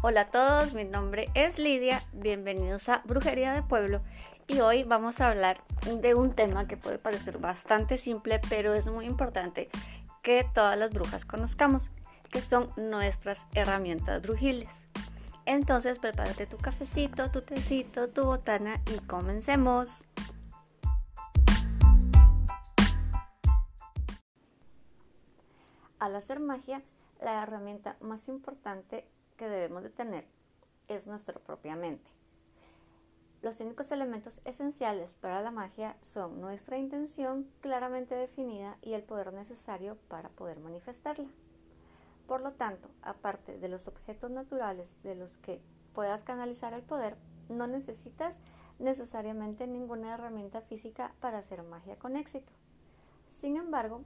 Hola a todos, mi nombre es Lidia, bienvenidos a Brujería de Pueblo y hoy vamos a hablar de un tema que puede parecer bastante simple, pero es muy importante que todas las brujas conozcamos, que son nuestras herramientas brujiles. Entonces prepárate tu cafecito, tu tecito, tu botana y comencemos. Al hacer magia, la herramienta más importante que debemos de tener es nuestra propia mente. Los únicos elementos esenciales para la magia son nuestra intención claramente definida y el poder necesario para poder manifestarla. Por lo tanto, aparte de los objetos naturales de los que puedas canalizar el poder, no necesitas necesariamente ninguna herramienta física para hacer magia con éxito. Sin embargo,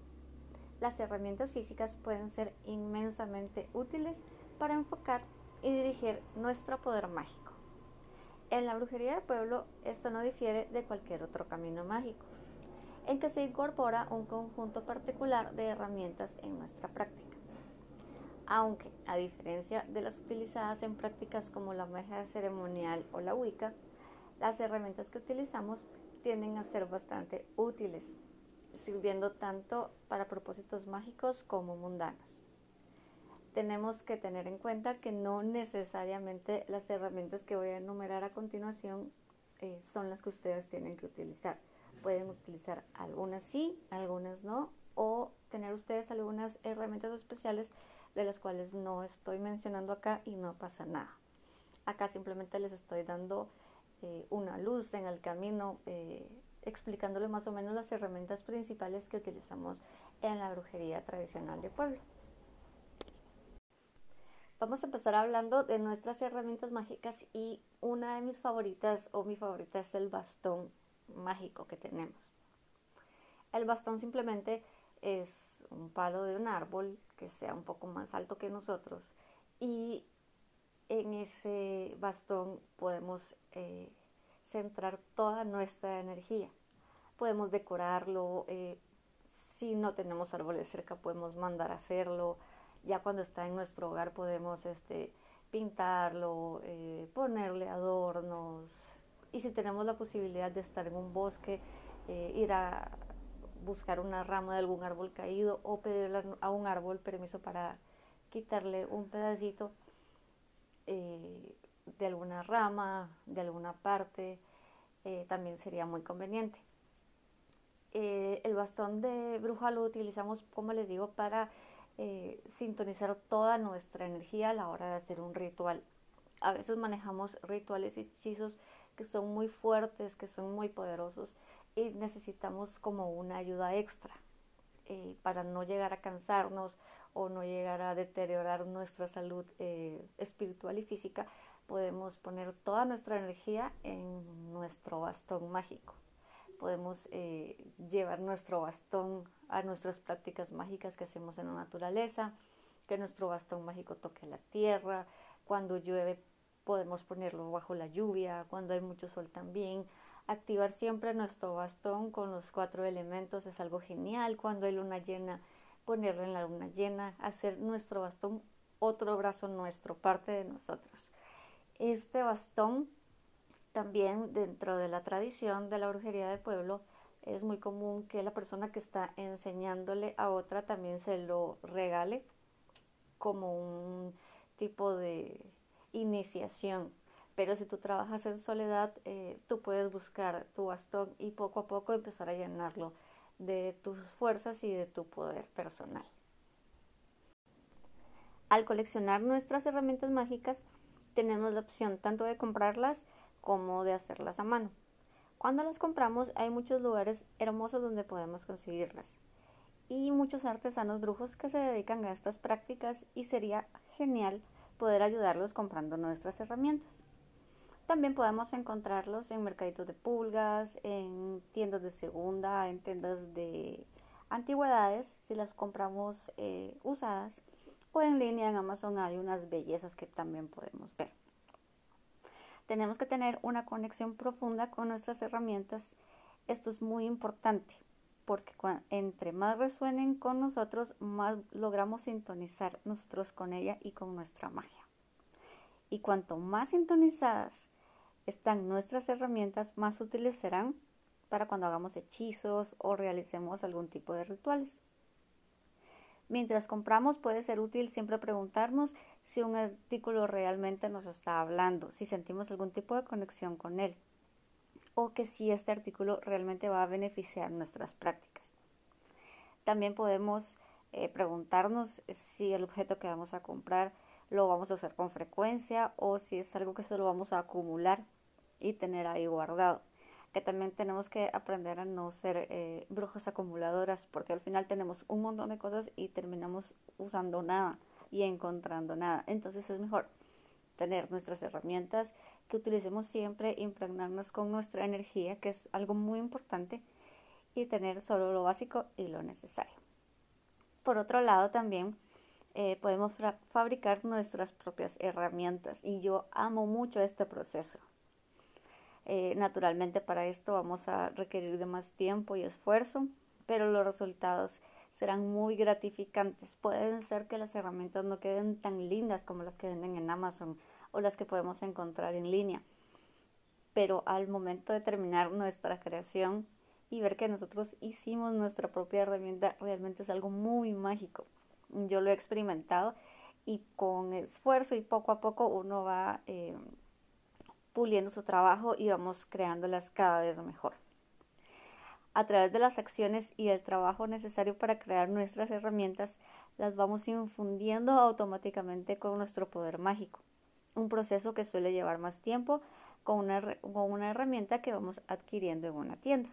las herramientas físicas pueden ser inmensamente útiles para enfocar y dirigir nuestro poder mágico. En la brujería de pueblo esto no difiere de cualquier otro camino mágico, en que se incorpora un conjunto particular de herramientas en nuestra práctica. Aunque, a diferencia de las utilizadas en prácticas como la magia ceremonial o la Wicca, las herramientas que utilizamos tienden a ser bastante útiles, sirviendo tanto para propósitos mágicos como mundanos tenemos que tener en cuenta que no necesariamente las herramientas que voy a enumerar a continuación eh, son las que ustedes tienen que utilizar. Pueden utilizar algunas sí, algunas no, o tener ustedes algunas herramientas especiales de las cuales no estoy mencionando acá y no pasa nada. Acá simplemente les estoy dando eh, una luz en el camino, eh, explicándole más o menos las herramientas principales que utilizamos en la brujería tradicional de pueblo. Vamos a empezar hablando de nuestras herramientas mágicas y una de mis favoritas o mi favorita es el bastón mágico que tenemos. El bastón simplemente es un palo de un árbol que sea un poco más alto que nosotros y en ese bastón podemos eh, centrar toda nuestra energía. Podemos decorarlo, eh, si no tenemos árboles cerca podemos mandar a hacerlo, ya cuando está en nuestro hogar podemos este, pintarlo, eh, ponerle adornos. Y si tenemos la posibilidad de estar en un bosque, eh, ir a buscar una rama de algún árbol caído o pedirle a un árbol permiso para quitarle un pedacito eh, de alguna rama, de alguna parte, también sería muy conveniente. el bastón de bruja lo utilizamos, como les digo, para eh, sintonizar toda nuestra energía a la hora de hacer un ritual. A veces manejamos rituales y hechizos que son muy fuertes, que son muy poderosos y necesitamos como una ayuda extra eh, para no llegar a cansarnos o no llegar a deteriorar nuestra salud eh, espiritual y física. Podemos poner toda nuestra energía en nuestro bastón mágico podemos eh, llevar nuestro bastón a nuestras prácticas mágicas que hacemos en la naturaleza, que nuestro bastón mágico toque la tierra, cuando llueve podemos ponerlo bajo la lluvia, cuando hay mucho sol también. Activar siempre nuestro bastón con los cuatro elementos es algo genial. Cuando hay luna llena, ponerlo en la luna llena, hacer nuestro bastón otro brazo nuestro, parte de nosotros. Este bastón también dentro de la tradición de la brujería de pueblo es muy común que la persona que está enseñándole a otra también se lo regale como un tipo de iniciación. Pero si tú trabajas en soledad, eh, tú puedes buscar tu bastón y poco a poco empezar a llenarlo de tus fuerzas y de tu poder personal. Al coleccionar nuestras herramientas mágicas, tenemos la opción tanto de comprarlas como de hacerlas a mano. Cuando las compramos hay muchos lugares hermosos donde podemos conseguirlas y muchos artesanos brujos que se dedican a estas prácticas y sería genial poder ayudarlos comprando nuestras herramientas. También podemos encontrarlos en mercaditos de pulgas, en tiendas de segunda, en tiendas de antigüedades, si las compramos eh, usadas, o en línea en Amazon hay unas bellezas que también podemos ver. Tenemos que tener una conexión profunda con nuestras herramientas. Esto es muy importante porque entre más resuenen con nosotros, más logramos sintonizar nosotros con ella y con nuestra magia. Y cuanto más sintonizadas están nuestras herramientas, más útiles serán para cuando hagamos hechizos o realicemos algún tipo de rituales. Mientras compramos puede ser útil siempre preguntarnos si un artículo realmente nos está hablando, si sentimos algún tipo de conexión con él o que si este artículo realmente va a beneficiar nuestras prácticas. También podemos eh, preguntarnos si el objeto que vamos a comprar lo vamos a usar con frecuencia o si es algo que solo vamos a acumular y tener ahí guardado. Que también tenemos que aprender a no ser eh, brujas acumuladoras porque al final tenemos un montón de cosas y terminamos usando nada y encontrando nada. Entonces es mejor tener nuestras herramientas que utilicemos siempre, impregnarnos con nuestra energía, que es algo muy importante, y tener solo lo básico y lo necesario. Por otro lado, también eh, podemos fabricar nuestras propias herramientas y yo amo mucho este proceso. Eh, naturalmente para esto vamos a requerir de más tiempo y esfuerzo, pero los resultados serán muy gratificantes. Pueden ser que las herramientas no queden tan lindas como las que venden en Amazon o las que podemos encontrar en línea, pero al momento de terminar nuestra creación y ver que nosotros hicimos nuestra propia herramienta realmente es algo muy mágico. Yo lo he experimentado y con esfuerzo y poco a poco uno va eh, puliendo su trabajo y vamos creándolas cada vez mejor. A través de las acciones y el trabajo necesario para crear nuestras herramientas, las vamos infundiendo automáticamente con nuestro poder mágico. Un proceso que suele llevar más tiempo con una, con una herramienta que vamos adquiriendo en una tienda.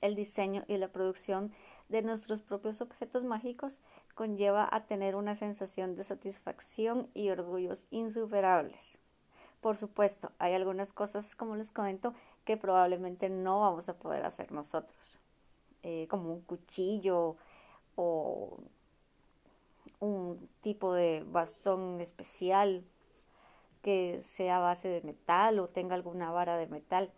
El diseño y la producción de nuestros propios objetos mágicos conlleva a tener una sensación de satisfacción y orgullos insuperables. Por supuesto, hay algunas cosas, como les comento, que probablemente no vamos a poder hacer nosotros, eh, como un cuchillo o un tipo de bastón especial que sea base de metal o tenga alguna vara de metal.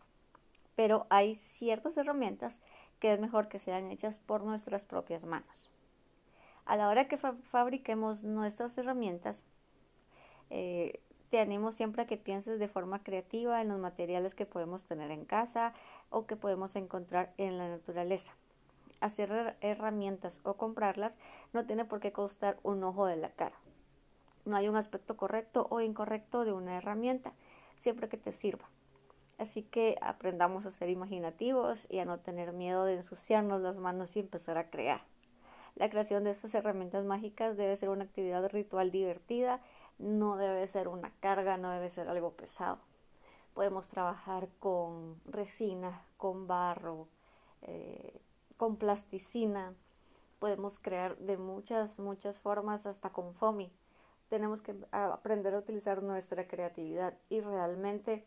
Pero hay ciertas herramientas que es mejor que sean hechas por nuestras propias manos. A la hora que fabriquemos nuestras herramientas, eh, te animo siempre a que pienses de forma creativa en los materiales que podemos tener en casa o que podemos encontrar en la naturaleza. Hacer herramientas o comprarlas no tiene por qué costar un ojo de la cara. No hay un aspecto correcto o incorrecto de una herramienta, siempre que te sirva. Así que aprendamos a ser imaginativos y a no tener miedo de ensuciarnos las manos y empezar a crear. La creación de estas herramientas mágicas debe ser una actividad ritual divertida no debe ser una carga, no debe ser algo pesado. Podemos trabajar con resina, con barro, eh, con plasticina. Podemos crear de muchas, muchas formas, hasta con foamy. Tenemos que aprender a utilizar nuestra creatividad y realmente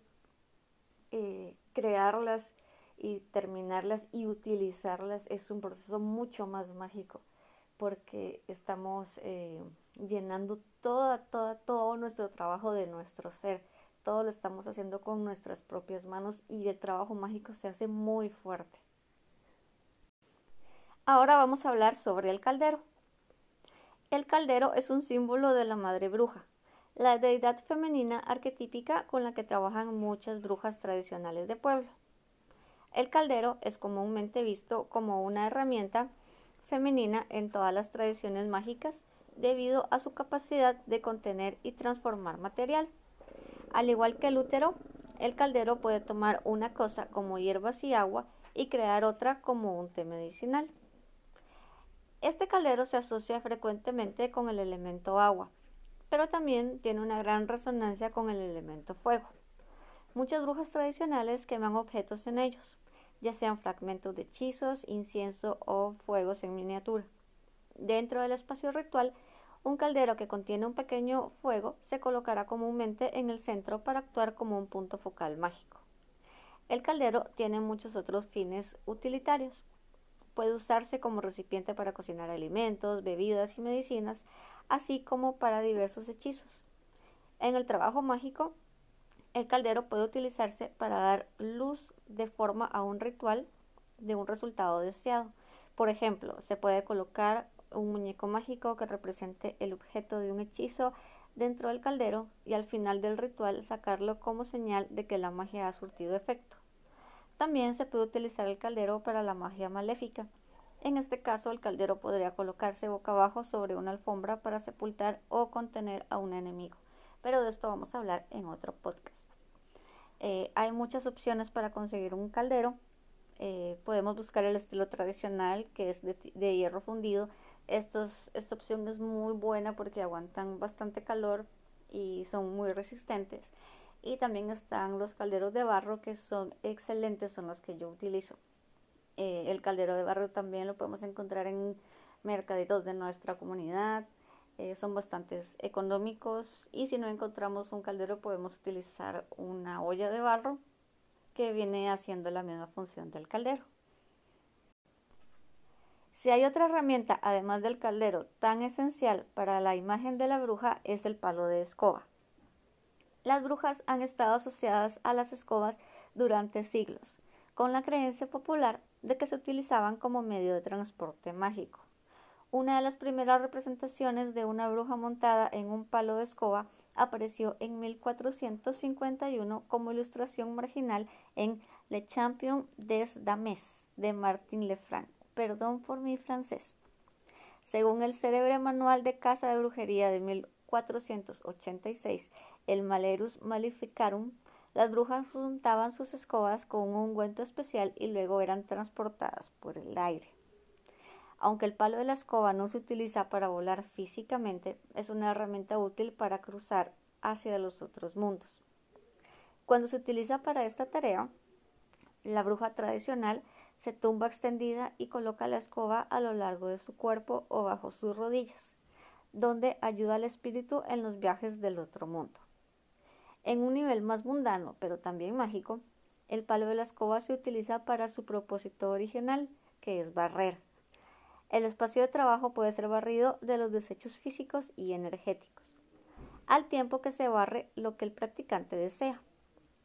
eh, crearlas y terminarlas y utilizarlas es un proceso mucho más mágico porque estamos eh, llenando todo nuestro trabajo de nuestro ser. Todo lo estamos haciendo con nuestras propias manos y el trabajo mágico se hace muy fuerte. Ahora vamos a hablar sobre el caldero. El caldero es un símbolo de la madre bruja, la deidad femenina arquetípica con la que trabajan muchas brujas tradicionales de pueblo. El caldero es comúnmente visto como una herramienta femenina en todas las tradiciones mágicas debido a su capacidad de contener y transformar material. Al igual que el útero, el caldero puede tomar una cosa como hierbas y agua y crear otra como un té medicinal. Este caldero se asocia frecuentemente con el elemento agua, pero también tiene una gran resonancia con el elemento fuego. Muchas brujas tradicionales queman objetos en ellos, ya sean fragmentos de hechizos, incienso o fuegos en miniatura. Dentro del espacio ritual un caldero que contiene un pequeño fuego se colocará comúnmente en el centro para actuar como un punto focal mágico. El caldero tiene muchos otros fines utilitarios. Puede usarse como recipiente para cocinar alimentos, bebidas y medicinas, así como para diversos hechizos. En el trabajo mágico, el caldero puede utilizarse para dar luz de forma a un ritual de un resultado deseado. Por ejemplo, se puede colocar un muñeco mágico que represente el objeto de un hechizo dentro del caldero y al final del ritual sacarlo como señal de que la magia ha surtido efecto. También se puede utilizar el caldero para la magia maléfica. En este caso, el caldero podría colocarse boca abajo sobre una alfombra para sepultar o contener a un enemigo. Pero de esto vamos a hablar en otro podcast. Eh, hay muchas opciones para conseguir un caldero. Eh, podemos buscar el estilo tradicional, que es de, hierro fundido, esta opción es muy buena porque aguantan bastante calor y son muy resistentes. Y también están los calderos de barro que son excelentes, son los que yo utilizo. Eh, el caldero de barro también lo podemos encontrar en mercaditos de nuestra comunidad. Eh, son bastante económicos y si no encontramos un caldero podemos utilizar una olla de barro que viene haciendo la misma función del caldero. Si hay otra herramienta, además del caldero, tan esencial para la imagen de la bruja, es el palo de escoba. Las brujas han estado asociadas a las escobas durante siglos, con la creencia popular de que se utilizaban como medio de transporte mágico. Una de las primeras representaciones de una bruja montada en un palo de escoba apareció en 1451 como ilustración marginal en Le Champion des Dames de Martin Lefranc perdón por mi francés. Según el célebre manual de Casa de Brujería de 1486, el Malerus Maleficarum, las brujas juntaban sus escobas con un ungüento especial y luego eran transportadas por el aire. Aunque el palo de la escoba no se utiliza para volar físicamente, es una herramienta útil para cruzar hacia los otros mundos. Cuando se utiliza para esta tarea, la bruja tradicional se tumba extendida y coloca la escoba a lo largo de su cuerpo o bajo sus rodillas, donde ayuda al espíritu en los viajes del otro mundo. En un nivel más mundano, pero también mágico, el palo de la escoba se utiliza para su propósito original, que es barrer. El espacio de trabajo puede ser barrido de los desechos físicos y energéticos, al tiempo que se barre lo que el practicante desea.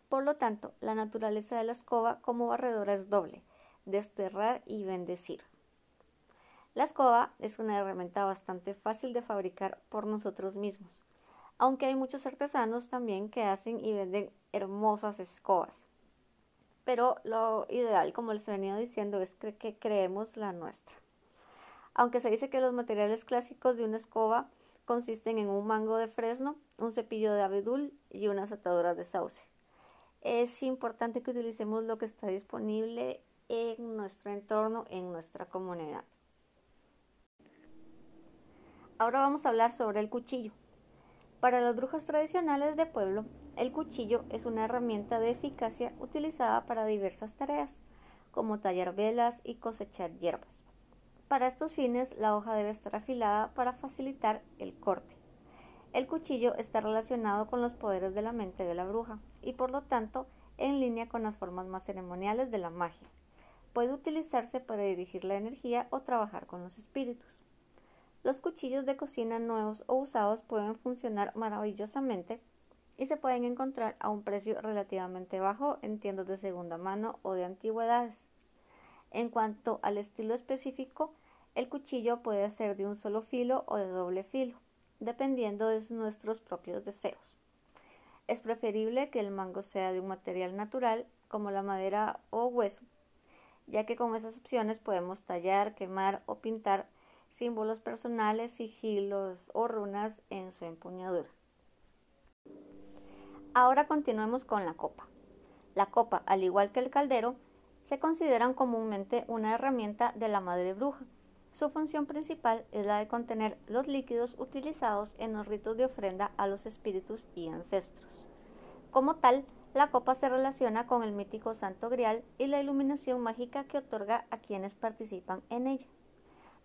Por lo tanto, la naturaleza de la escoba como barredora es doble, desterrar y bendecir. La escoba es una herramienta bastante fácil de fabricar por nosotros mismos, aunque hay muchos artesanos también que hacen y venden hermosas escobas. Pero lo ideal, como les venido diciendo, es que creemos la nuestra. Aunque se dice que los materiales clásicos de una escoba consisten en un mango de fresno, un cepillo de abedul y unas ataduras de sauce. Es importante que utilicemos lo que está disponible en nuestro entorno, en nuestra comunidad. Ahora vamos a hablar sobre el cuchillo. Para las brujas tradicionales de pueblo, el cuchillo es una herramienta de eficacia utilizada para diversas tareas, como tallar velas y cosechar hierbas. Para estos fines, la hoja debe estar afilada para facilitar el corte. El cuchillo está relacionado con los poderes de la mente de la bruja y por lo tanto en línea con las formas más ceremoniales de la magia puede utilizarse para dirigir la energía o trabajar con los espíritus. Los cuchillos de cocina nuevos o usados pueden funcionar maravillosamente y se pueden encontrar a un precio relativamente bajo en tiendas de segunda mano o de antigüedades. En cuanto al estilo específico, el cuchillo puede ser de un solo filo o de doble filo, dependiendo de nuestros propios deseos. Es preferible que el mango sea de un material natural como la madera o hueso, ya que con esas opciones podemos tallar, quemar o pintar símbolos personales, sigilos o runas en su empuñadura. Ahora continuemos con la copa. La copa, al igual que el caldero, se consideran comúnmente una herramienta de la madre bruja. Su función principal es la de contener los líquidos utilizados en los ritos de ofrenda a los espíritus y ancestros. Como tal, la copa se relaciona con el mítico Santo Grial y la iluminación mágica que otorga a quienes participan en ella.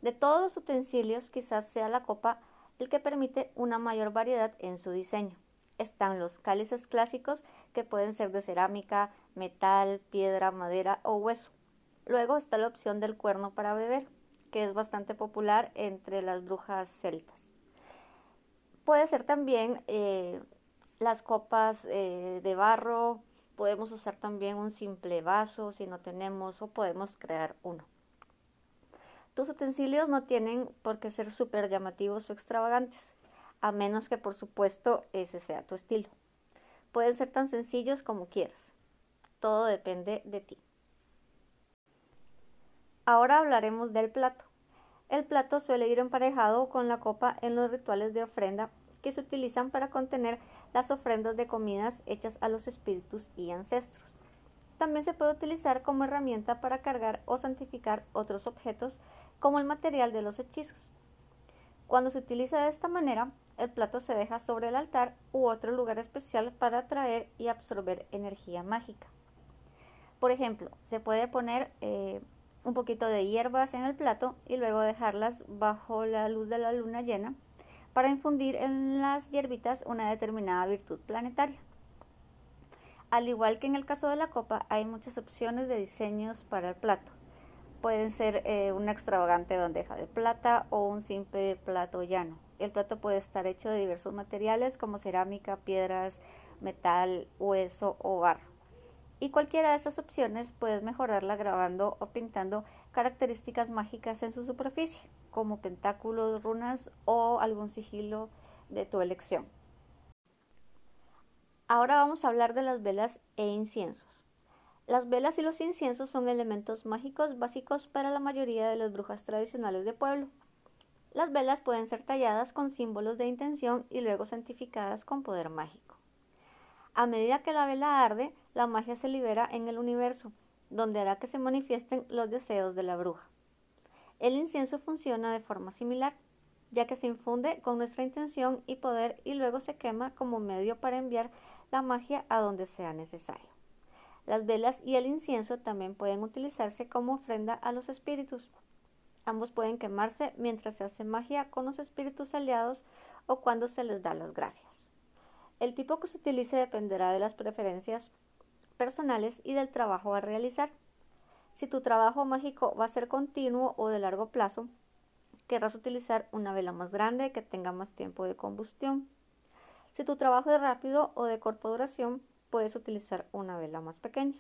De todos los utensilios, quizás sea la copa el que permite una mayor variedad en su diseño. Están los cálices clásicos que pueden ser de cerámica, metal, piedra, madera o hueso. Luego está la opción del cuerno para beber, que es bastante popular entre las brujas celtas. Puede ser también eh, las copas eh, de barro, podemos usar también un simple vaso si no tenemos o podemos crear uno. Tus utensilios no tienen por qué ser súper llamativos o extravagantes. A menos que por supuesto ese sea tu estilo. Pueden ser tan sencillos como quieras. Todo depende de ti. Ahora hablaremos del plato. El plato suele ir emparejado con la copa en los rituales de ofrenda que se utilizan para contener las ofrendas de comidas hechas a los espíritus y ancestros. También se puede utilizar como herramienta para cargar o santificar otros objetos como el material de los hechizos. Cuando se utiliza de esta manera, el plato se deja sobre el altar u otro lugar especial para atraer y absorber energía mágica. Por ejemplo, se puede poner eh, un poquito de hierbas en el plato y luego dejarlas bajo la luz de la luna llena para infundir en las hierbitas una determinada virtud planetaria. Al igual que en el caso de la copa, hay muchas opciones de diseños para el plato. Pueden ser eh, una extravagante bandeja de plata o un simple plato llano. El plato puede estar hecho de diversos materiales como cerámica, piedras, metal, hueso o barro. Y cualquiera de estas opciones puedes mejorarla grabando o pintando características mágicas en su superficie, como pentáculos, runas o algún sigilo de tu elección. Ahora vamos a hablar de las velas e inciensos. Las velas y los inciensos son elementos mágicos básicos para la mayoría de las brujas tradicionales de pueblo. Las velas pueden ser talladas con símbolos de intención y luego santificadas con poder mágico. A medida que la vela arde, la magia se libera en el universo, donde hará que se manifiesten los deseos de la bruja. El incienso funciona de forma similar, ya que se infunde con nuestra intención y poder y luego se quema como medio para enviar la magia a donde sea necesario. Las velas y el incienso también pueden utilizarse como ofrenda a los espíritus. Ambos pueden quemarse mientras se hace magia con los espíritus aliados o cuando se les da las gracias. El tipo que se utilice dependerá de las preferencias personales y del trabajo a realizar. Si tu trabajo mágico va a ser continuo o de largo plazo, querrás utilizar una vela más grande que tenga más tiempo de combustión. Si tu trabajo es rápido o de corta duración, puedes utilizar una vela más pequeña.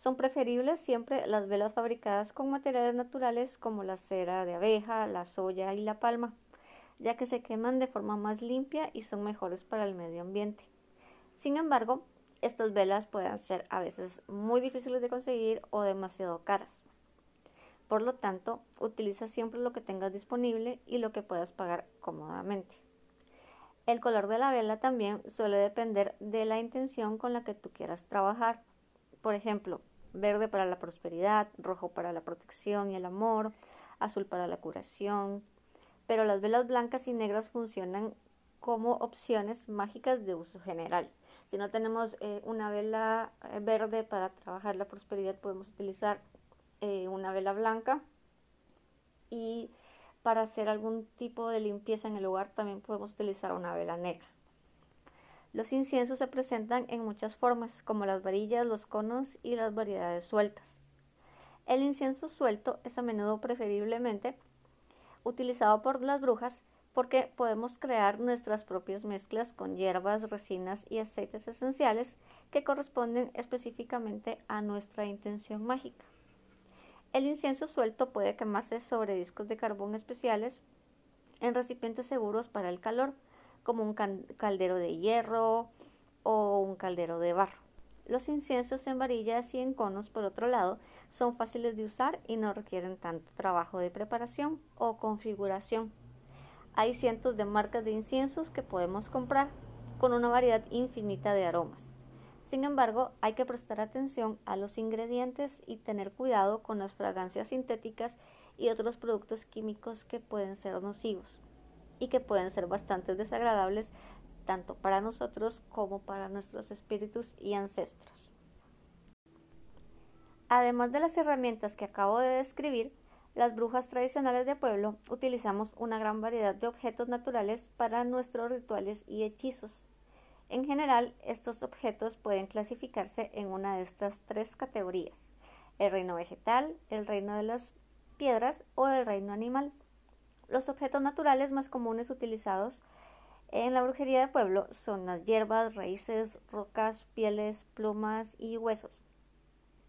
Son preferibles siempre las velas fabricadas con materiales naturales como la cera de abeja, la soya y la palma ya que se queman de forma más limpia y son mejores para el medio ambiente. Sin embargo, estas velas pueden ser a veces muy difíciles de conseguir o demasiado caras. Por lo tanto, utiliza siempre lo que tengas disponible y lo que puedas pagar cómodamente. El color de la vela también suele depender de la intención con la que tú quieras trabajar. Por ejemplo, verde para la prosperidad, rojo para la protección y el amor, azul para la curación, pero las velas blancas y negras funcionan como opciones mágicas de uso general. Si no tenemos eh, una vela eh, verde para trabajar la prosperidad, podemos utilizar eh, una vela blanca y para hacer algún tipo de limpieza en el hogar también podemos utilizar una vela negra. Los inciensos se presentan en muchas formas, como las varillas, los conos y las variedades sueltas. El incienso suelto es a menudo preferiblemente utilizado por las brujas porque podemos crear nuestras propias mezclas con hierbas, resinas y aceites esenciales que corresponden específicamente a nuestra intención mágica. El incienso suelto puede quemarse sobre discos de carbón especiales en recipientes seguros para el calor, como un caldero de hierro o un caldero de barro. Los inciensos en varillas y en conos, por otro lado, son fáciles de usar y no requieren tanto trabajo de preparación o configuración. Hay cientos de marcas de inciensos que podemos comprar con una variedad infinita de aromas. Sin embargo, hay que prestar atención a los ingredientes y tener cuidado con las fragancias sintéticas y otros productos químicos que pueden ser nocivos y que pueden ser bastante desagradables tanto para nosotros como para nuestros espíritus y ancestros. Además de las herramientas que acabo de describir, las brujas tradicionales de pueblo utilizamos una gran variedad de objetos naturales para nuestros rituales y hechizos. En general, estos objetos pueden clasificarse en una de estas tres categorías, el reino vegetal, el reino de las piedras o el reino animal. Los objetos naturales más comunes utilizados en la brujería de pueblo son las hierbas, raíces, rocas, pieles, plumas y huesos.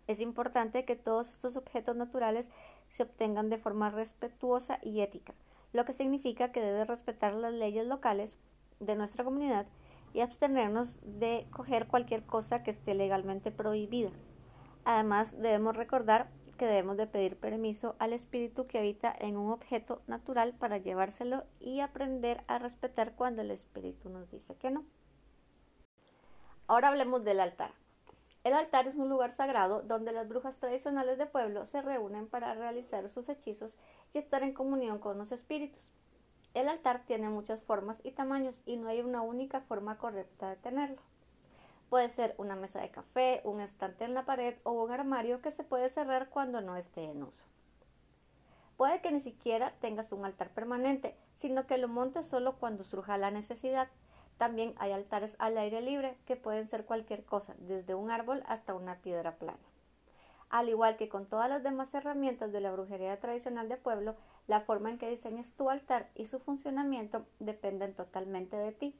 Es importante que todos estos objetos naturales se obtengan de forma respetuosa y ética. lo que significa que debe respetar las leyes locales de nuestra comunidad y abstenernos de coger cualquier cosa que esté legalmente prohibida. Además, debemos recordar que debemos de pedir permiso al espíritu que habita en un objeto natural para llevárselo y aprender a respetar cuando el espíritu nos dice que no. Ahora hablemos del altar. El altar es un lugar sagrado donde las brujas tradicionales de pueblo se reúnen para realizar sus hechizos y estar en comunión con los espíritus. El altar tiene muchas formas y tamaños y no hay una única forma correcta de tenerlo. Puede ser una mesa de café, un estante en la pared o un armario que se puede cerrar cuando no esté en uso. Puede que ni siquiera tengas un altar permanente, sino que lo montes solo cuando surja la necesidad. También hay altares al aire libre que pueden ser cualquier cosa, desde un árbol hasta una piedra plana. Al igual que con todas las demás herramientas de la brujería tradicional de pueblo, la forma en que diseñes tu altar y su funcionamiento dependen totalmente de ti.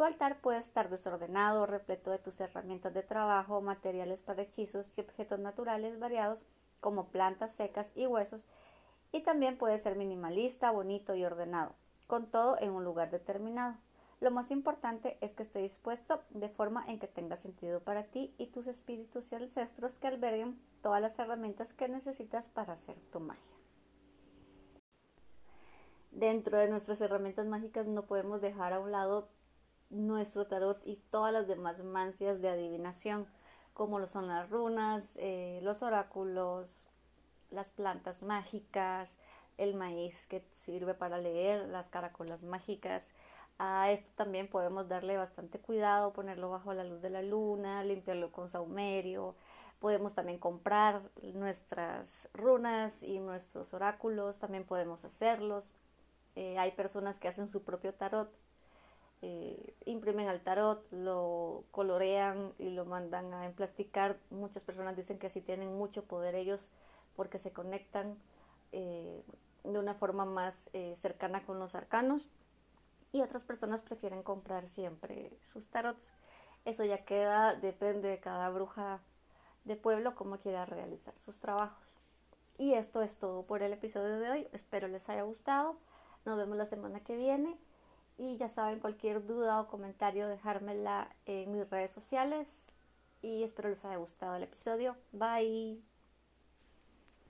Tu altar puede estar desordenado, repleto de tus herramientas de trabajo, materiales para hechizos y objetos naturales variados como plantas secas y huesos, y también puede ser minimalista, bonito y ordenado, con todo en un lugar determinado. Lo más importante es que esté dispuesto de forma en que tenga sentido para ti y tus espíritus y ancestros que alberguen todas las herramientas que necesitas para hacer tu magia. Dentro de nuestras herramientas mágicas no podemos dejar a un lado nuestro tarot y todas las demás mancias de adivinación, como lo son las runas, eh, los oráculos, las plantas mágicas, el maíz que sirve para leer, las caracolas mágicas, a esto también podemos darle bastante cuidado, ponerlo bajo la luz de la luna, limpiarlo con saumerio. Podemos también comprar nuestras runas y nuestros oráculos, también podemos hacerlos. Eh, hay personas que hacen su propio tarot, eh, imprimen al tarot, lo colorean y lo mandan a emplasticar. Muchas personas dicen que así tienen mucho poder ellos porque se conectan eh, de una forma más cercana con los arcanos y otras personas prefieren comprar siempre sus tarots. Eso ya queda, depende de cada bruja de pueblo cómo quiera realizar sus trabajos. Y esto es todo por el episodio de hoy. Espero les haya gustado. Nos vemos la semana que viene. Y ya saben, cualquier duda o comentario, dejármela en mis redes sociales. Y espero les haya gustado el episodio. Bye.